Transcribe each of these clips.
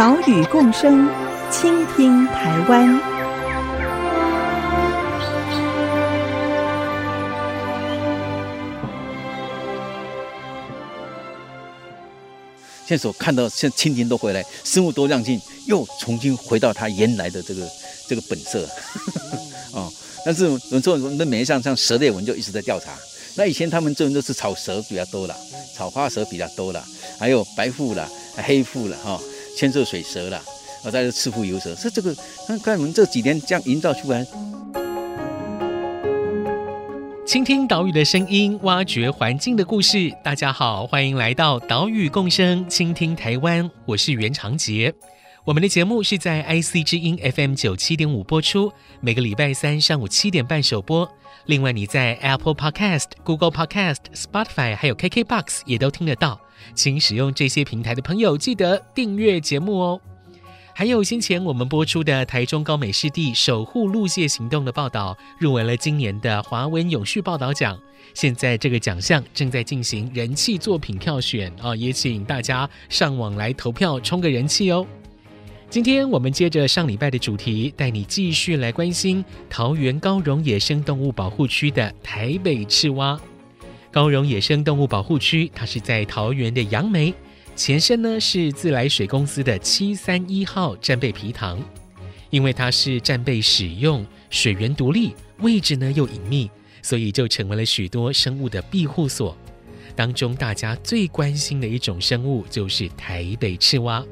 岛屿共生，倾听台湾。现在所看到，现在蜻蜓都回来，生物多样性又重新回到它原来的这个这个本色。哦，但是我们做我们的每一项像蛇类，我们就一直在调查。那以前他们这种都是草蛇比较多了，草花蛇比较多了，还有白腹了、黑腹了，哈、哦。千色水蛇了，我在这赤腹游蛇，是这个。看看我们这几年这样营造出来，倾听岛屿的声音，挖掘环境的故事。大家好，欢迎来到岛屿共生，倾听台湾。我是袁长杰。我们的节目是在 IC 之音 FM 九七点五播出，每个礼拜三上午七点半首播。另外，你在 Apple Podcast、Google Podcast、Spotify 还有 KKBox 也都听得到。请使用这些平台的朋友记得订阅节目哦。还有先前我们播出的台中高美湿地守护陆蟹行动的报道，入围了今年的华文永续报道奖。现在这个奖项正在进行人气作品票选哦，也请大家上网来投票冲个人气哦。今天我们接着上礼拜的主题，带你继续来关心桃园高荣野生动物保护区的台北赤蛙。高荣野生动物保护区，它是在桃园的杨梅，前身呢是自来水公司的七三一号战备皮塘。因为它是战备使用，水源独立，位置呢又隐秘，所以就成为了许多生物的庇护所。当中大家最关心的一种生物就是台北赤蛙。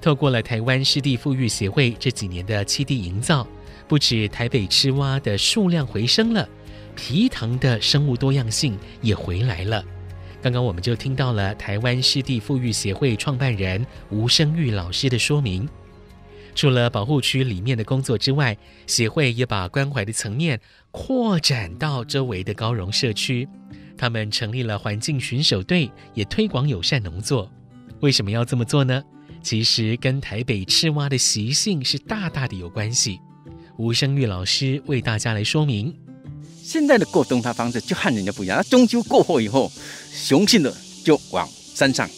透过了台湾湿地复育协会这几年的栖地营造，不止台北赤蛙的数量回升了，皮塘的生物多样性也回来了。刚刚我们就听到了台湾湿地复育协会创办人吴生玉老师的说明。除了保护区里面的工作之外，协会也把关怀的层面扩展到周围的高荣社区。他们成立了环境巡守队，也推广友善农作。为什么要这么做呢？其实跟台北赤蛙的习性是大大的有关系。吴生玉老师为大家来说明：现在的过冬它方式就和人家不一样，它中秋过后以后，雄性的就往山上，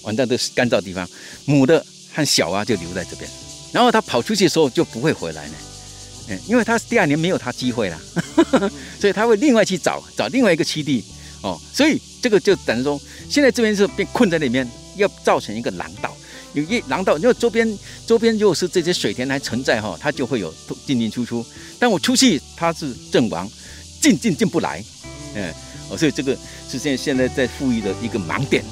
往那个干燥地方；母的和小蛙就留在这边。然后它跑出去的时候就不会回来呢，嗯，因为它第二年没有它机会了，所以它会另外去找找另外一个栖地哦。所以这个就等于说，现在这边是被困在里面，要造成一个廊道。有一廊道，因为周边周边如果是这些水田还存在哈，它就会有进进出出。但我出去，它是阵亡，进进进不来，嗯，哦，所以这个是现现在在富裕的一个盲点。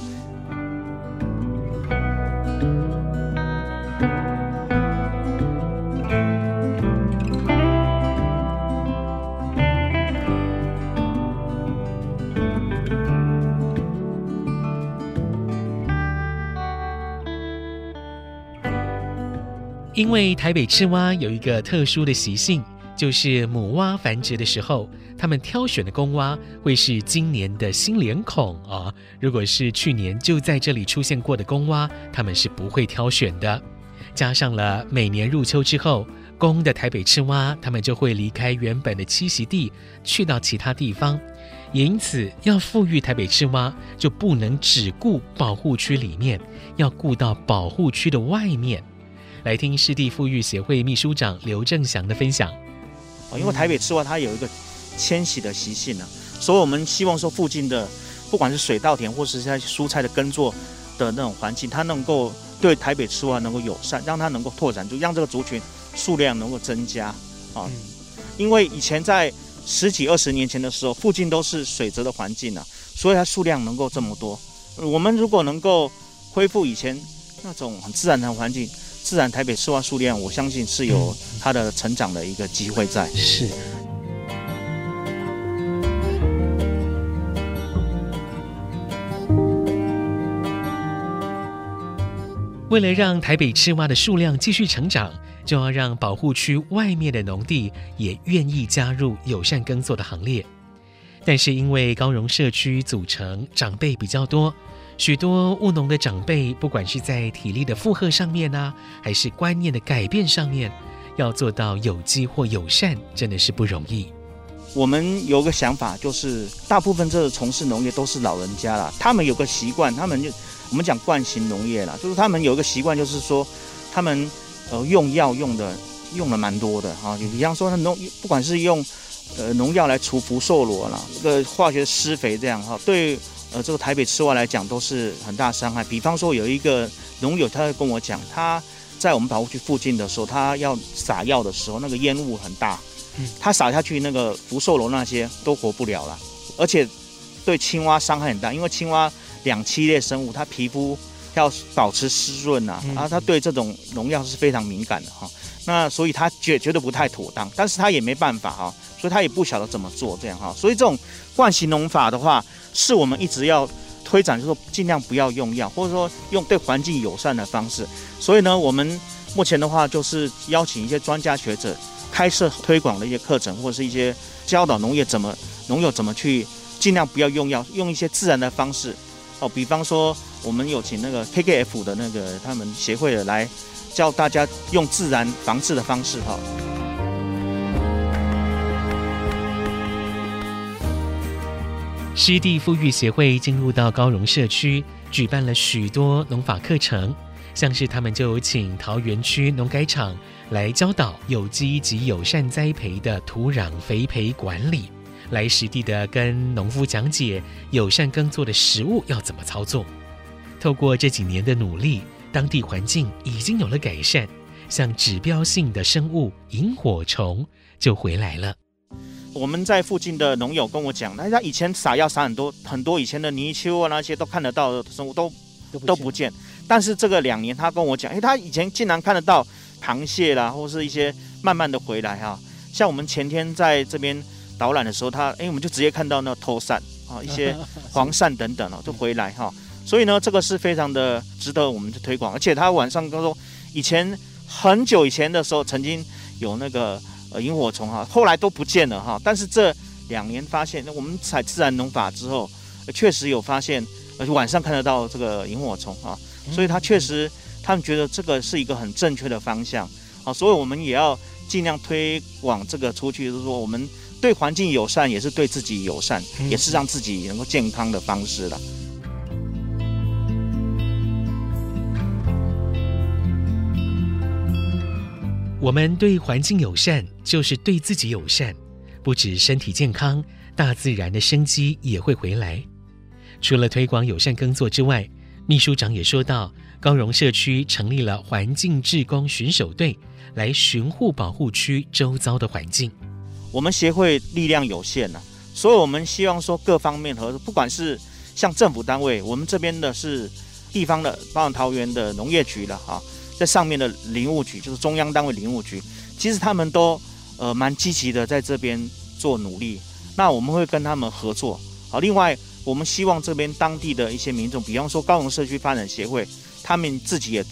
因为台北赤蛙有一个特殊的习性，就是母蛙繁殖的时候，他们挑选的公蛙会是今年的新脸孔啊。如果是去年就在这里出现过的公蛙，他们是不会挑选的。加上了每年入秋之后，公的台北赤蛙它们就会离开原本的栖息地，去到其他地方。也因此，要复育台北赤蛙，就不能只顾保护区里面，要顾到保护区的外面。来听湿地复育协会秘书长刘正祥的分享。因为台北赤蛙它有一个迁徙的习性呢，所以我们希望说附近的不管是水稻田或是在蔬菜的耕作的那种环境，它能够对台北赤蛙能够友善，让它能够拓展，就让这个族群数量能够增加啊。因为以前在十几二十年前的时候，附近都是水泽的环境呢，所以它数量能够这么多。我们如果能够恢复以前那种很自然的环境。自然台北赤蛙数量，我相信是有它的成长的一个机会在。是。为了让台北赤蛙的数量继续成长，就要让保护区外面的农地也愿意加入友善耕作的行列。但是因为高荣社区组成长辈比较多，许多务农的长辈，不管是在体力的负荷上面呢、还是观念的改变上面，要做到有机或友善，真的是不容易。我们有个想法，就是大部分这个从事农业都是老人家啦，他们有个习惯，他们就。我们讲惯性农业啦，就是他们有一个习惯，就是说他们呃用药用的用的蛮多的哈，就比方说他农不管是用呃农药来除福寿螺啦，这个化学施肥这样哈，对呃这个台北吃蛙来讲都是很大伤害。比方说有一个农友他会跟我讲，他在我们保护区附近的时候，他要撒药的时候，那个烟雾很大，他撒下去那个福寿螺那些都活不了了，而且对青蛙伤害很大，因为青蛙。两栖类生物，它皮肤要保持湿润呐，啊，它对这种农药是非常敏感的哈。那所以他觉觉得不太妥当，但是他也没办法哈，所以他也不晓得怎么做这样哈。所以这种惯行农法的话，是我们一直要推展，就是说尽量不要用药，或者说用对环境友善的方式。所以呢，我们目前的话就是邀请一些专家学者开设推广的一些课程，或者是一些教导农业怎么农友怎么去尽量不要用药，用一些自然的方式。哦，比方说，我们有请那个 KKF 的那个他们协会的来教大家用自然防治的方式哈。湿地复育协会进入到高荣社区，举办了许多农法课程，像是他们就有请桃园区农改场来教导有机及友善栽培的土壤肥培管理。来实地的跟农夫讲解友善耕作的食物要怎么操作。透过这几年的努力，当地环境已经有了改善，像指标性的生物萤火虫就回来了。我们在附近的农友跟我讲，那他以前撒药撒很多很多，以前的泥鳅啊那些都看得到的生物都都不，都不见，但是这个两年他跟我讲，哎，他以前竟然看得到螃蟹啦，或是一些慢慢的回来哈。像我们前天在这边。导览的时候，他哎，我们就直接看到那个脱扇 啊，一些黄鳝等等哦，就回来哈。所以呢，这个是非常的值得我们去推广。而且他晚上他说，以前很久以前的时候，曾经有那个呃萤火虫哈，后来都不见了哈。但是这两年发现，那我们采自然农法之后，确实有发现，而且晚上看得到这个萤火虫啊。所以他确实，他们觉得这个是一个很正确的方向啊。所以我们也要尽量推广这个出去，就是说我们。对环境友善，也是对自己友善，也是让自己能够健康的方式了。我们对环境友善，就是对自己友善。不止身体健康，大自然的生机也会回来。除了推广友善耕作之外，秘书长也说到，高荣社区成立了环境志工巡守队，来巡护保护区周遭的环境。我们协会力量有限呐，所以我们希望说各方面合作，不管是像政府单位，我们这边的是地方的，包括桃园的农业局了哈，在上面的林务局就是中央单位林务局，其实他们都呃蛮积极的在这边做努力。那我们会跟他们合作。好，另外我们希望这边当地的一些民众，比方说高荣社区发展协会，他们自己也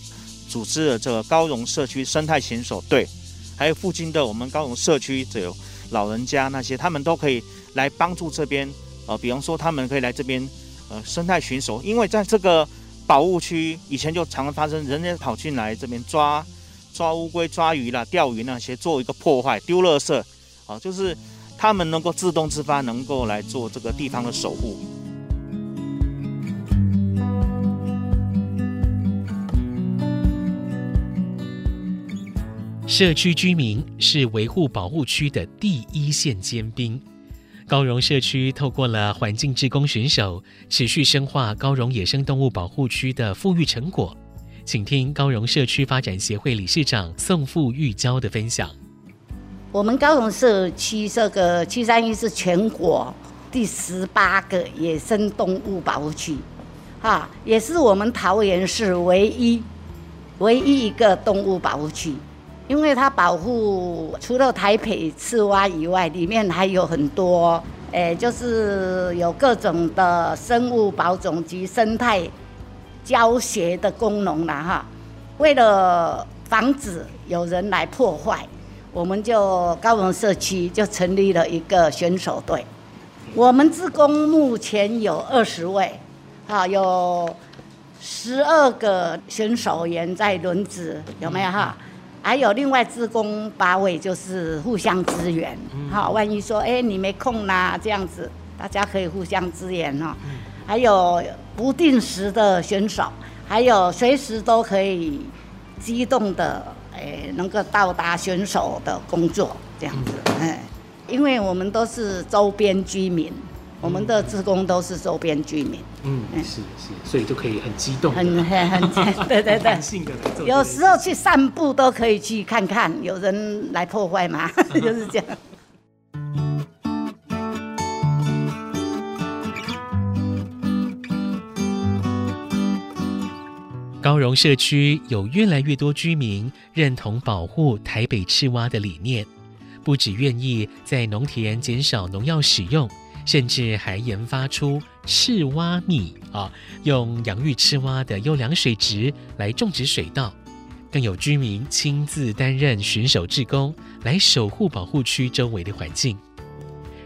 组织了这个高荣社区生态巡守队，还有附近的我们高荣社区只有。老人家那些，他们都可以来帮助这边，呃，比方说他们可以来这边，呃，生态巡守，因为在这个保护区以前就常常发生人家跑进来这边抓抓乌龟、抓鱼啦、钓鱼那些，做一个破坏、丢垃圾，啊、就是他们能够自动自发，能够来做这个地方的守护。社区居民是维护保护区的第一线尖兵。高荣社区透过了环境志工巡守，持续深化高荣野生动物保护区的复育成果。请听高荣社区发展协会理事长宋富玉娇的分享。我们高荣社区这个七三一是全国第十八个野生动物保护区，哈，也是我们桃园市唯一唯一一个动物保护区。因为它保护除了台北赤蛙以外，里面还有很多，诶，就是有各种的生物保种及生态教学的功能了哈。为了防止有人来破坏，我们就高雄社区就成立了一个选手队。我们自工目前有二十位，哈，有十二个选手员在轮值，有没有哈？还有另外志工八位，就是互相支援，哈，万一说哎你没空啦，这样子，大家可以互相支援哦。还有不定时的选手，还有随时都可以机动的，哎，能够到达选手的工作这样子，哎，因为我们都是周边居民，我们的职工都是周边居民，嗯，是是，所以就可以很激动，很很很，对对对，有时候去散步都可以去看看，有人来破坏吗？就是这样。高荣社区有越来越多居民认同保护台北赤蛙的理念，不只愿意在农田减少农药使用，甚至还研发出赤蛙米啊，用养育赤蛙的优良水质来种植水稻，更有居民亲自担任巡守志工，来守护保护区周围的环境，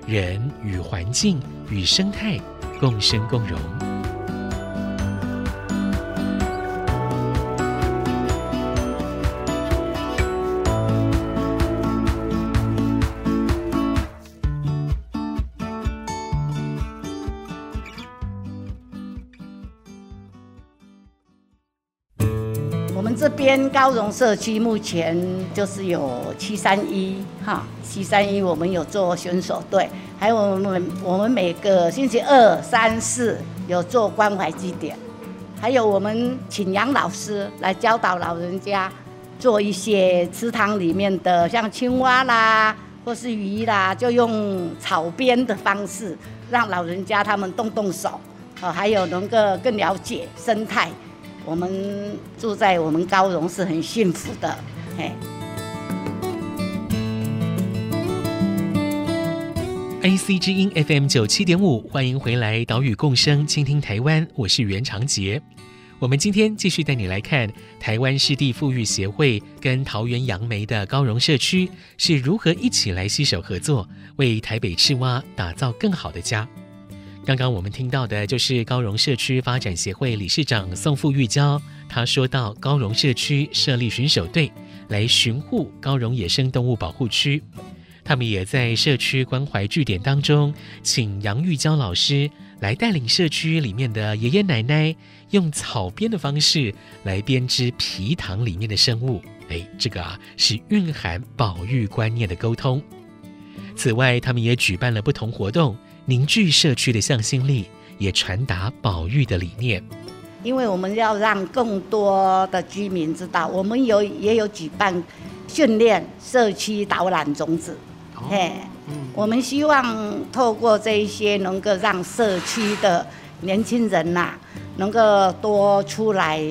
人与环境与生态共生共荣。边高荣社区目前就是有七三一哈，七三一我们有做选手队，还有我们我们每个星期二、三、四有做关怀祭典，还有我们请杨老师来教导老人家做一些池塘里面的像青蛙啦或是鱼啦，就用草编的方式让老人家他们动动手，哦，还有能够更了解生态。我们住在我们高荣是很幸福的，嘿。AC 之音 FM 九七点五，欢迎回来，岛屿共生，倾听台湾，我是袁长杰。我们今天继续带你来看台湾湿地复育协会跟桃园杨梅的高荣社区是如何一起来携手合作，为台北赤蛙打造更好的家。刚刚我们听到的就是高荣社区发展协会理事长宋富玉娇，他说到高荣社区设立巡守队来巡护高荣野生动物保护区，他们也在社区关怀据点当中，请杨玉娇老师来带领社区里面的爷爷奶奶用草编的方式来编织皮塘里面的生物，哎，这个啊是蕴含保育观念的沟通。此外，他们也举办了不同活动。凝聚社区的向心力，也传达保育的理念。因为我们要让更多的居民知道，我们有也有举办训练社区导览种子。嘿，我们希望透过这一些，能够让社区的年轻人呐，能够多出来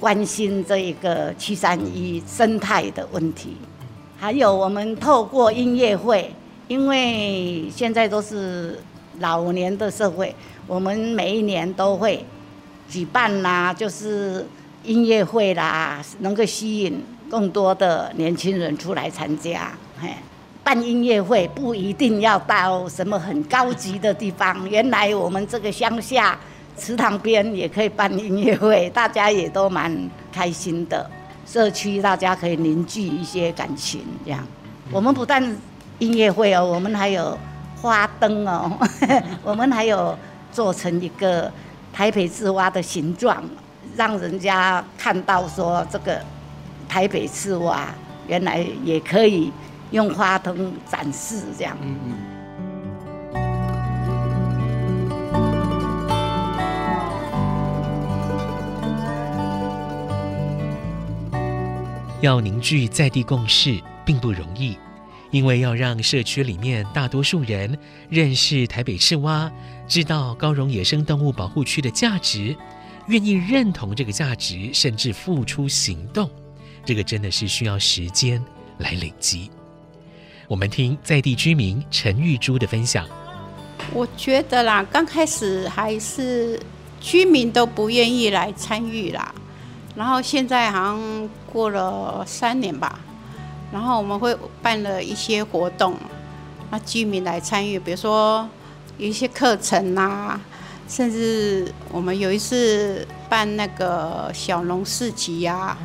关心这一个七三一生态的问题。还有，我们透过音乐会。因为现在都是老年的社会，我们每一年都会举办啦，就是音乐会啦，能够吸引更多的年轻人出来参加。嘿，办音乐会不一定要到什么很高级的地方，原来我们这个乡下池塘边也可以办音乐会，大家也都蛮开心的。社区大家可以凝聚一些感情，这样我们不但。音乐会哦，我们还有花灯哦，我们还有做成一个台北赤蛙的形状，让人家看到说这个台北赤蛙原来也可以用花灯展示这样。嗯嗯。要凝聚在地共识，并不容易。因为要让社区里面大多数人认识台北赤蛙，知道高荣野生动物保护区的价值，愿意认同这个价值，甚至付出行动，这个真的是需要时间来累积。我们听在地居民陈玉珠的分享。我觉得啦，刚开始还是居民都不愿意来参与啦。然后现在好像过了三年吧，然后我们会办了一些活动，那居民来参与，比如说有一些课程啊，甚至我们有一次办那个小农市集呀，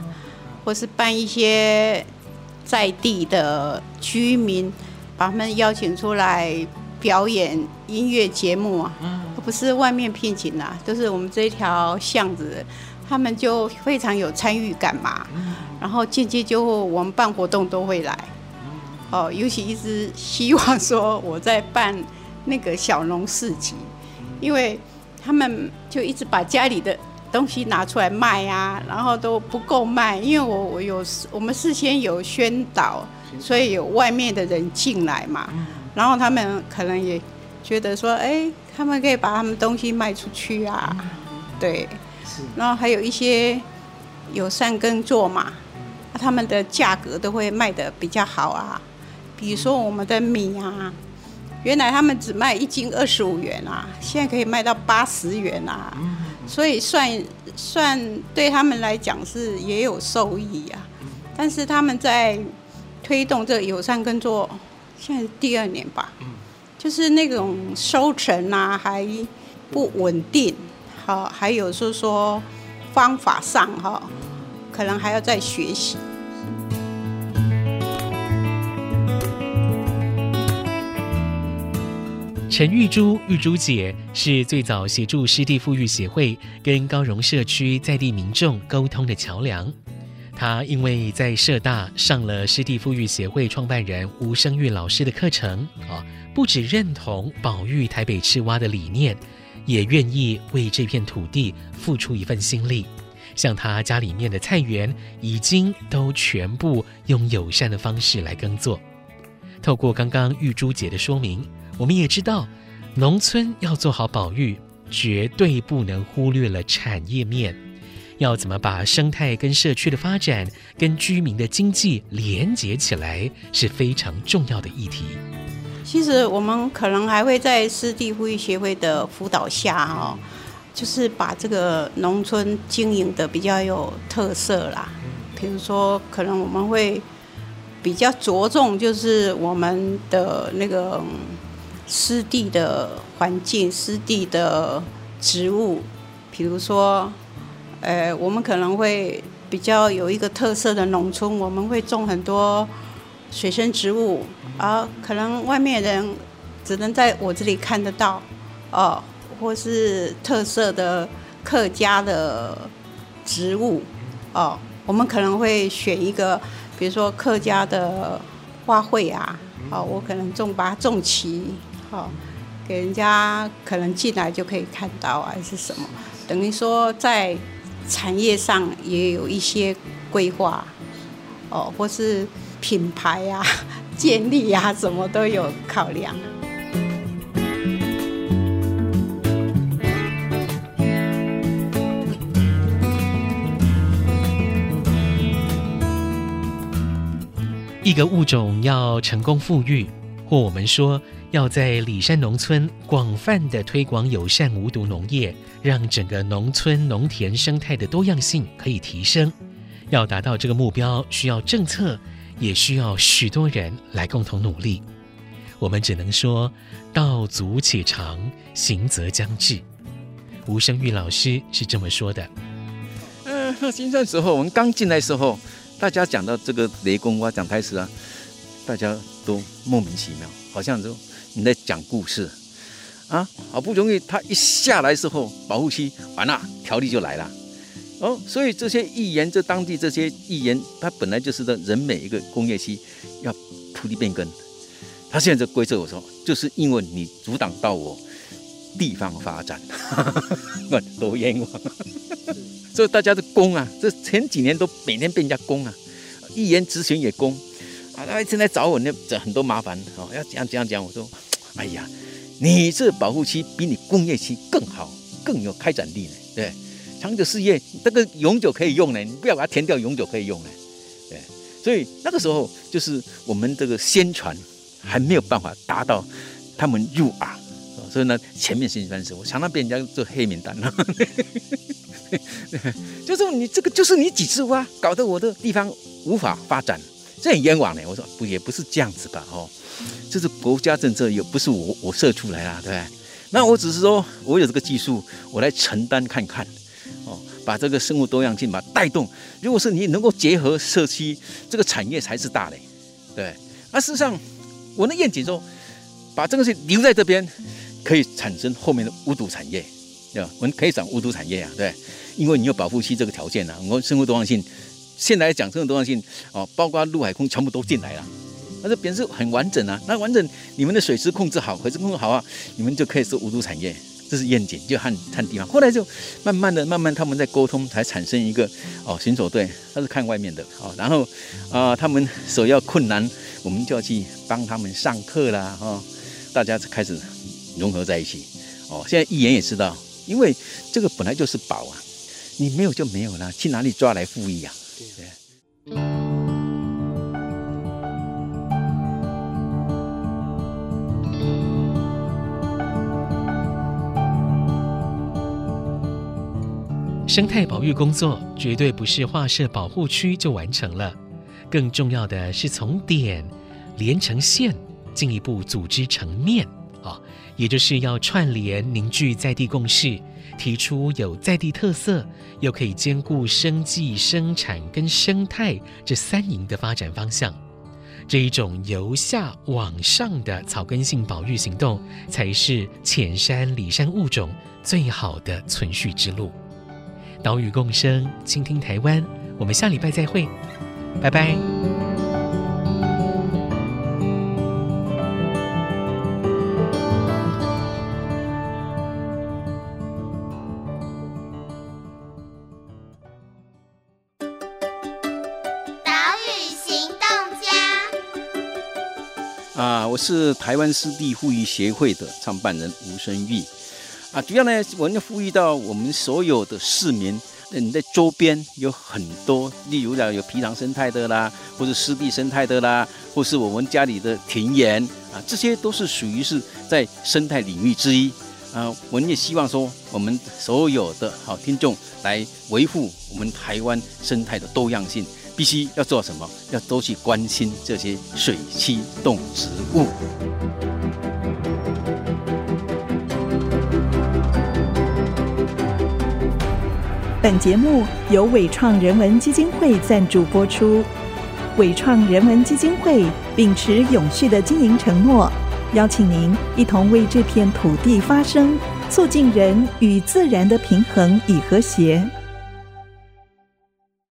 或是办一些在地的居民，把他们邀请出来表演音乐节目啊，不是外面聘请的，都是我们这一条巷子。他们就非常有参与感嘛，然后间接就我们办活动都会来，哦，尤其一直希望说我在办那个小农市集，因为他们就一直把家里的东西拿出来卖啊，然后都不够卖，因为我我有我们事先有宣导，所以有外面的人进来嘛，然后他们可能也觉得说，哎，他们可以把他们东西卖出去啊，对。然后还有一些友善耕作嘛，他们的价格都会卖得比较好啊。比如说我们的米啊，原来他们只卖一斤二十五元啊，现在可以卖到八十元啊。所以算算对他们来讲是也有受益啊。但是他们在推动这个友善耕作，现在是第二年吧，就是那种收成啊还不稳定。好，还有就是说方法上哈，可能还要再学习。陈玉珠、玉珠姐是最早协助湿地复育协会跟高荣社区在地民众沟通的桥梁。她因为在社大上了湿地复育协会创办人吴生玉老师的课程啊，不只认同保育台北赤蛙的理念。也愿意为这片土地付出一份心力，像他家里面的菜园，已经都全部用友善的方式来耕作。透过刚刚玉珠姐的说明，我们也知道，农村要做好保育，绝对不能忽略了产业面，要怎么把生态跟社区的发展跟居民的经济连接起来，是非常重要的议题。其实我们可能还会在湿地复育协会的辅导下，哈，就是把这个农村经营的比较有特色啦。比如说，可能我们会比较着重，就是我们的那个湿地的环境、湿地的植物。比如说，呃，我们可能会比较有一个特色的农村，我们会种很多水生植物。啊，可能外面人只能在我这里看得到，哦，或是特色的客家的植物，哦，我们可能会选一个，比如说客家的花卉啊，哦，我可能种把它种齐，哦，给人家可能进来就可以看到，还是什么，等于说在产业上也有一些规划，哦，或是品牌啊。建立呀，什么都有考量。一个物种要成功复育，或我们说要在里山农村广泛的推广友善无毒农业，让整个农村农田生态的多样性可以提升。要达到这个目标，需要政策。也需要许多人来共同努力。我们只能说，道阻且长，行则将至。吴声玉老师是这么说的。嗯，那新生时候，我们刚进来时候，大家讲到这个雷公蛙讲台词啊，大家都莫名其妙，好像说你在讲故事啊。好不容易他一下来的时候，保护区完了，条例就来了。哦，所以这些议员，这当地这些议员，他本来就是的人每一个工业区要土地变更，他现在规则我说，就是因为你阻挡到我地方发展，我多冤枉。所以大家的攻啊，这前几年都每天被人家攻啊，议员质询也攻啊，他现在找我那这很多麻烦哦，要怎样怎样讲，我说，哎呀，你这保护区比你工业区更好，更有开展力呢，对。长久事业，这个永久可以用呢，你不要把它填掉，永久可以用呢。对，所以那个时候就是我们这个宣传还没有办法达到他们入耳，所以呢，前面先翻身，我常常被人家做黑名单了。就是你这个就是你几次挖，搞得我的地方无法发展，这很冤枉呢。我说不也不是这样子吧？哦，这是国家政策，又不是我我设出来啊，对不对？那我只是说我有这个技术，我来承担看看，哦，把这个生物多样性把它带动。如果是你能够结合社区，这个产业才是大嘞，对。那事实上，我的愿景说，把这个东西留在这边，可以产生后面的无毒产业，对吧？我们可以讲无毒产业啊，对。因为你有保护区这个条件呢、啊，我生物多样性，现在来讲生物多样性哦，包括陆海空全部都进来了，那这边是很完整啊。那完整，你们的水质控制好，水质控制好啊，你们就可以是无毒产业，这是愿景，就看看地方。后来就慢慢的、慢慢他们在沟通，才产生一个哦巡守队，他是看外面的哦。然后啊、呃，他们首要困难，我们就要去帮他们上课啦，哈、哦，大家开始融合在一起哦。现在一眼也知道，因为这个本来就是宝啊。你没有就没有了，去哪里抓来复育啊？对不对？生态保育工作绝对不是划设保护区就完成了，更重要的是从点连成线，进一步组织成面啊，也就是要串联凝聚在地共识。提出有在地特色，又可以兼顾生计、生产跟生态这三赢的发展方向，这一种由下往上的草根性保育行动，才是浅山里山物种最好的存续之路。岛屿共生，倾听台湾，我们下礼拜再会，拜拜。是台湾湿地护育协会的创办人吴升玉，啊，主要呢，我们要复育到我们所有的市民，你在周边有很多，例如讲有皮塘生态的啦，或者湿地生态的啦，或是我们家里的田园啊，这些都是属于是在生态领域之一啊。我们也希望说，我们所有的好听众来维护我们台湾生态的多样性。必须要做什么？要多去关心这些水栖动植物。本节目由伟创人文基金会赞助播出。伟创人文基金会秉持永续的经营承诺，邀请您一同为这片土地发声，促进人与自然的平衡与和谐。